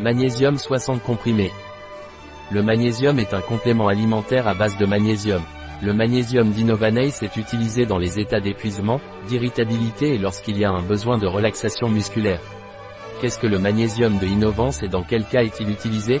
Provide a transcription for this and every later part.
Magnésium 60 comprimés. Le magnésium est un complément alimentaire à base de magnésium. Le magnésium d'Innovanace est utilisé dans les états d'épuisement, d'irritabilité et lorsqu'il y a un besoin de relaxation musculaire. Qu'est-ce que le magnésium de Innovance et dans quel cas est-il utilisé?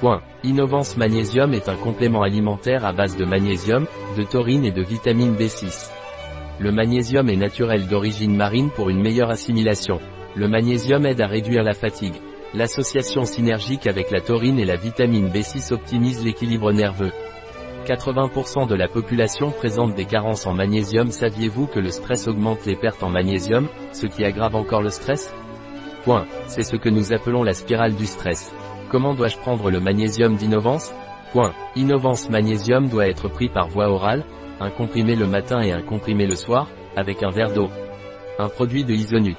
Point. Innovance Magnésium est un complément alimentaire à base de magnésium, de taurine et de vitamine B6. Le magnésium est naturel d'origine marine pour une meilleure assimilation. Le magnésium aide à réduire la fatigue. L'association synergique avec la taurine et la vitamine B6 optimise l'équilibre nerveux. 80% de la population présente des carences en magnésium. Saviez-vous que le stress augmente les pertes en magnésium, ce qui aggrave encore le stress? Point. C'est ce que nous appelons la spirale du stress. Comment dois-je prendre le magnésium d'Innovance? Point. Innovance magnésium doit être pris par voie orale, un comprimé le matin et un comprimé le soir, avec un verre d'eau. Un produit de Isonut.